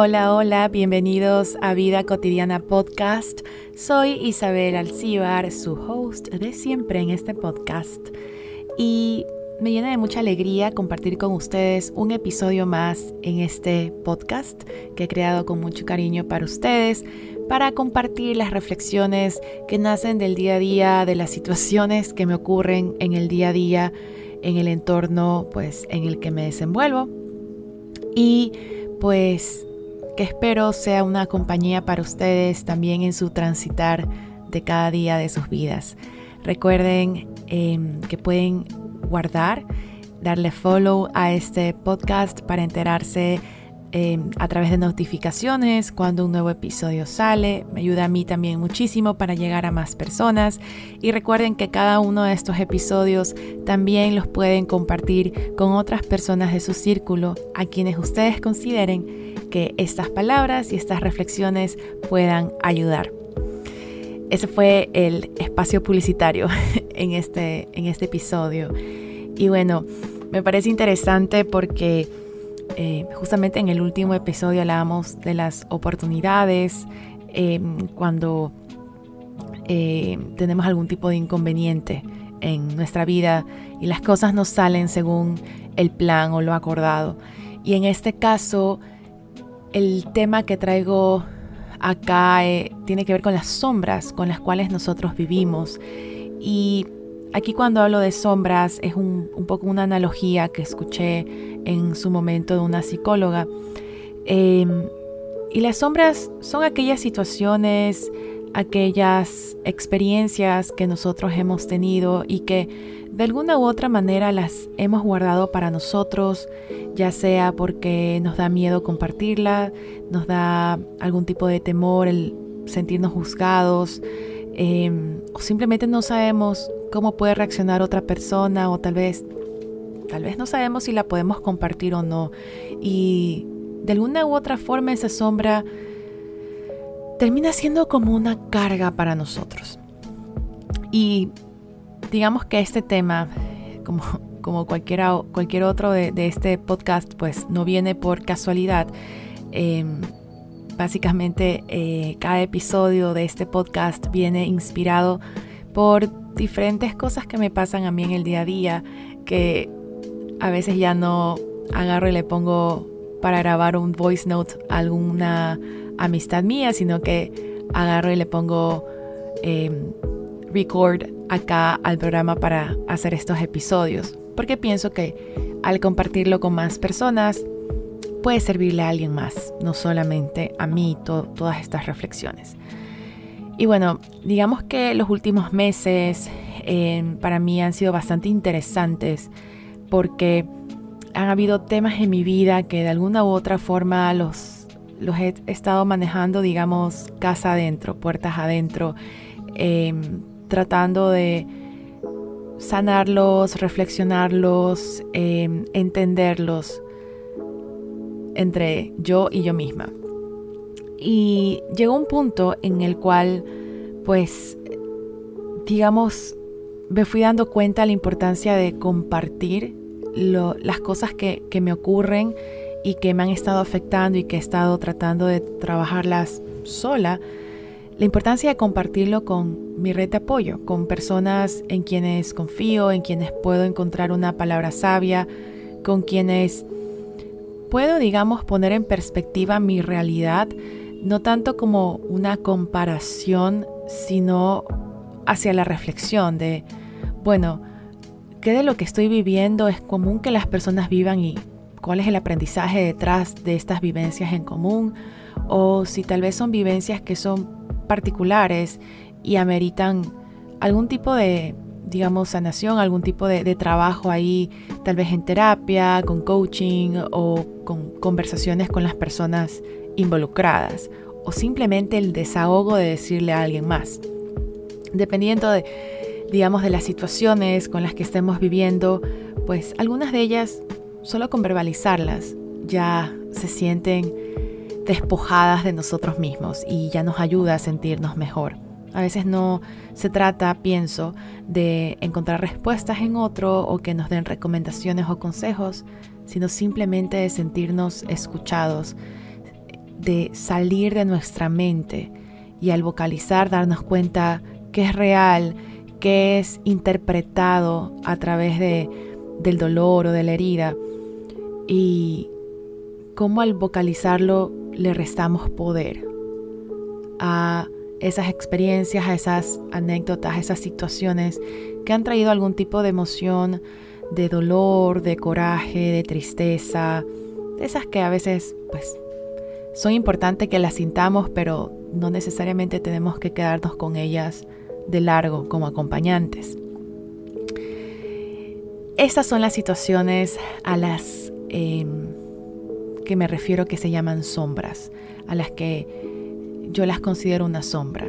Hola, hola, bienvenidos a Vida Cotidiana Podcast. Soy Isabel Alcíbar, su host de siempre en este podcast. Y me llena de mucha alegría compartir con ustedes un episodio más en este podcast que he creado con mucho cariño para ustedes, para compartir las reflexiones que nacen del día a día, de las situaciones que me ocurren en el día a día, en el entorno pues en el que me desenvuelvo. Y pues que espero sea una compañía para ustedes también en su transitar de cada día de sus vidas. Recuerden em, que pueden guardar, darle follow a este podcast para enterarse em, a través de notificaciones cuando un nuevo episodio sale. Me ayuda a mí también muchísimo para llegar a más personas. Y recuerden que cada uno de estos episodios también los pueden compartir con otras personas de su círculo a quienes ustedes consideren que estas palabras y estas reflexiones puedan ayudar. Ese fue el espacio publicitario en este, en este episodio. Y bueno, me parece interesante porque eh, justamente en el último episodio hablábamos de las oportunidades em, cuando eh, tenemos algún tipo de inconveniente en nuestra vida y las cosas no salen según el plan o lo acordado. Y en este caso, el tema que traigo acá eh, tiene que ver con las sombras con las cuales nosotros vivimos. Y aquí cuando hablo de sombras es un, poco una analogía que escuché en su momento de una psicóloga. Em, y las sombras son aquellas situaciones, aquellas experiencias que nosotros hemos tenido y que de alguna u otra manera las hemos guardado para nosotros, ya sea porque nos da miedo compartirla, nos da algún tipo de temor el sentirnos juzgados, em, o simplemente no sabemos cómo puede reaccionar otra persona, o tal vez, tal vez no sabemos si la podemos compartir o no. Y de alguna u otra forma esa sombra termina siendo como una carga para nosotros. Y digamos que este tema, como, como cualquiera, cualquier otro de, este podcast, pues no viene por casualidad. Em, básicamente, eh, cada episodio de este podcast viene inspirado por diferentes cosas que me pasan a mí en el día a día, que a veces ya no agarro y le pongo para grabar un voice note alguna amistad mía, sino que agarro y le pongo em, record acá al programa para hacer estos episodios, porque pienso que al compartirlo con más personas puede servirle a alguien más, no solamente a mí todas estas reflexiones. Y bueno, digamos que los últimos meses eh, para mí han sido bastante interesantes porque han habido temas en mi vida que de alguna u otra forma los, los he estado manejando, digamos, casa adentro, puertas adentro. Em, tratando de sanarlos, reflexionarlos, em, entenderlos entre yo y yo misma. Y llegó un punto en el cual, pues, digamos, me fui dando cuenta de la importancia de compartir las cosas que, que me ocurren y que me han estado afectando y que he estado tratando de trabajarlas sola la importancia de compartirlo con mi red de apoyo, con personas en quienes confío, en quienes puedo encontrar una palabra sabia, con quienes puedo, digamos, poner en perspectiva mi realidad, no tanto como una comparación, sino hacia la reflexión de, bueno, ¿qué de lo que estoy viviendo es común que las personas vivan y cuál es el aprendizaje detrás de estas vivencias en común? O si tal vez son vivencias que son particulares y ameritan algún tipo de, digamos, sanación, algún tipo de, trabajo ahí, tal vez en terapia, con coaching o con conversaciones con las personas involucradas o simplemente el desahogo de decirle a alguien más. Dependiendo de, digamos, de las situaciones con las que estemos viviendo, pues algunas de ellas, solo con verbalizarlas, ya se sienten despojadas de nosotros mismos y ya nos ayuda a sentirnos mejor. A veces no se trata, pienso, de encontrar respuestas en otro o que nos den recomendaciones o consejos, sino simplemente de sentirnos escuchados de salir de nuestra mente y al vocalizar darnos cuenta que es real, que es interpretado a través de, del dolor o de la herida y cómo al vocalizarlo le restamos poder a esas experiencias, a esas anécdotas, a esas situaciones que han traído algún tipo de emoción, de dolor, de coraje, de tristeza, esas que a veces pues son importantes que las sintamos, pero no necesariamente tenemos que quedarnos con ellas de largo como acompañantes. Estas son las situaciones a las em, que me refiero que se llaman sombras, a las que yo las considero una sombra.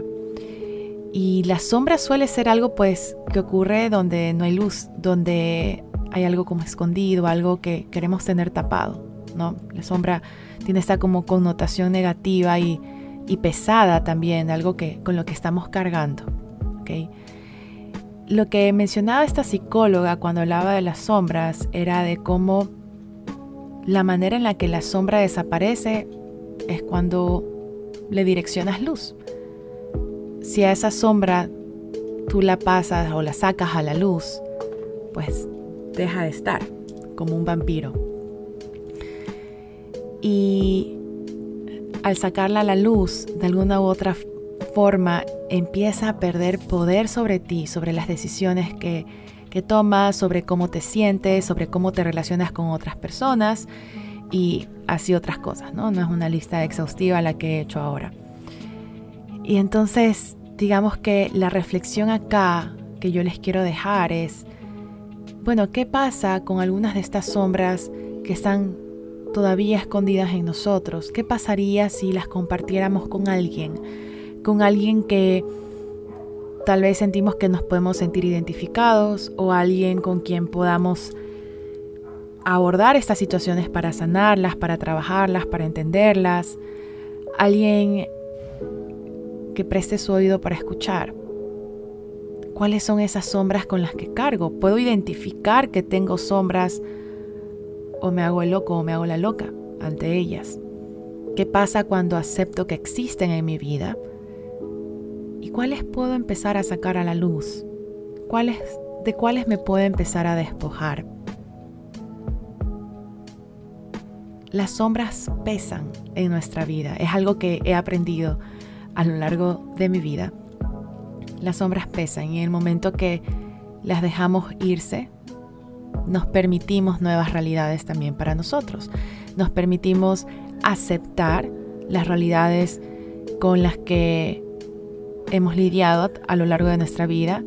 Y la sombra suele ser algo pues que ocurre donde no hay luz, donde hay algo como escondido, algo que queremos tener tapado, ¿no? La sombra tiene esta como connotación negativa y, y pesada también, algo que, con lo que estamos cargando, ¿ok? Lo que mencionaba esta psicóloga cuando hablaba de las sombras era de cómo la manera en la que la sombra desaparece es cuando le direccionas luz. Si a esa sombra tú la pasas o la sacas a la luz, pues deja de estar como un vampiro. Y al sacarla a la luz, de alguna u otra forma, empieza a perder poder sobre ti, sobre las decisiones que, que tomas, sobre cómo te sientes, sobre cómo te relacionas con otras personas y así otras cosas, ¿no? No es una lista exhaustiva la que he hecho ahora. Y entonces, digamos que la reflexión acá que yo les quiero dejar es, bueno, ¿qué pasa con algunas de estas sombras que están todavía escondidas en nosotros? ¿Qué pasaría si las compartiéramos con alguien? Con alguien que tal vez sentimos que nos podemos sentir identificados o alguien con quien podamos abordar estas situaciones para sanarlas, para trabajarlas, para entenderlas. Alguien que preste su oído para escuchar. ¿Cuáles son esas sombras con las que cargo? ¿Puedo identificar que tengo sombras o me hago el loco o me hago la loca ante ellas? ¿Qué pasa cuando acepto que existen en mi vida? ¿Y cuáles puedo empezar a sacar a la luz? ¿Cuáles, ¿De cuáles me puedo empezar a despojar? Las sombras pesan en nuestra vida. Es algo que he aprendido a lo largo de mi vida. Las sombras pesan y en el momento que las dejamos irse, nos permitimos nuevas realidades también para nosotros. Nos permitimos aceptar las realidades con las que hemos lidiado a lo largo de nuestra vida.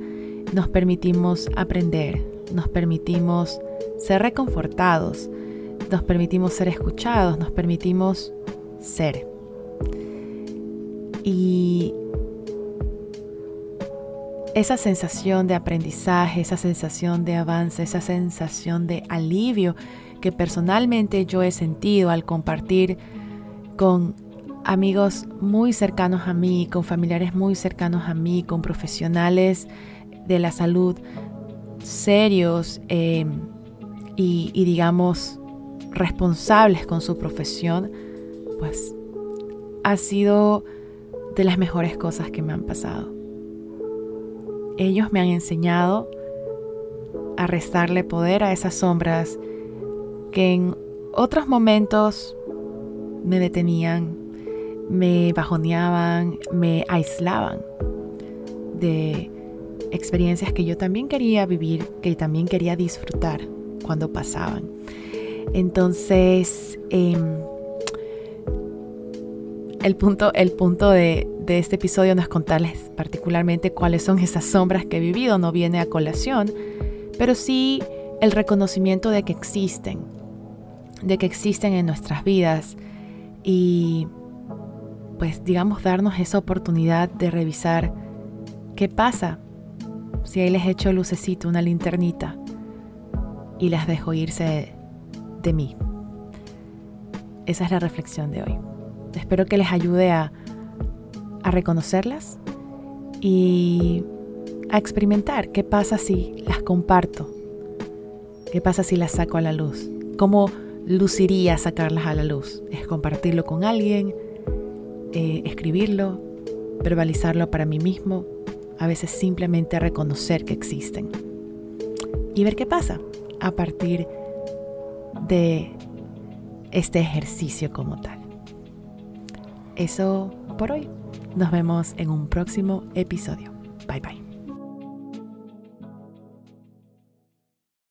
Nos permitimos aprender, nos permitimos ser reconfortados, nos permitimos ser escuchados, nos permitimos ser. Y esa sensación de aprendizaje, esa sensación de avance, esa sensación de alivio que personalmente yo he sentido al compartir con amigos muy cercanos a mí, con familiares muy cercanos a mí, con profesionales de la salud serios eh, y, y digamos responsables con su profesión, pues ha sido de las mejores cosas que me han pasado. Ellos me han enseñado a restarle poder a esas sombras que en otros momentos me detenían, me bajoneaban, me aislaban de experiencias que yo también quería vivir, que también quería disfrutar cuando pasaban. Entonces, em, el punto, el punto de, de este episodio no es contarles particularmente cuáles son esas sombras que he vivido, no viene a colación, pero sí el reconocimiento de que existen, de que existen en nuestras vidas y pues digamos darnos esa oportunidad de revisar qué pasa si ahí les echo lucecito, una linternita y las dejo irse de mí. Esa es la reflexión de hoy. Espero que les ayude a, a reconocerlas y a experimentar qué pasa si las comparto, qué pasa si las saco a la luz, cómo luciría sacarlas a la luz. Es compartirlo con alguien, eh, escribirlo, verbalizarlo para mí mismo, a veces simplemente reconocer que existen y ver qué pasa a partir de este ejercicio como tal. Eso por hoy. Nos vemos en un próximo episodio. Bye bye.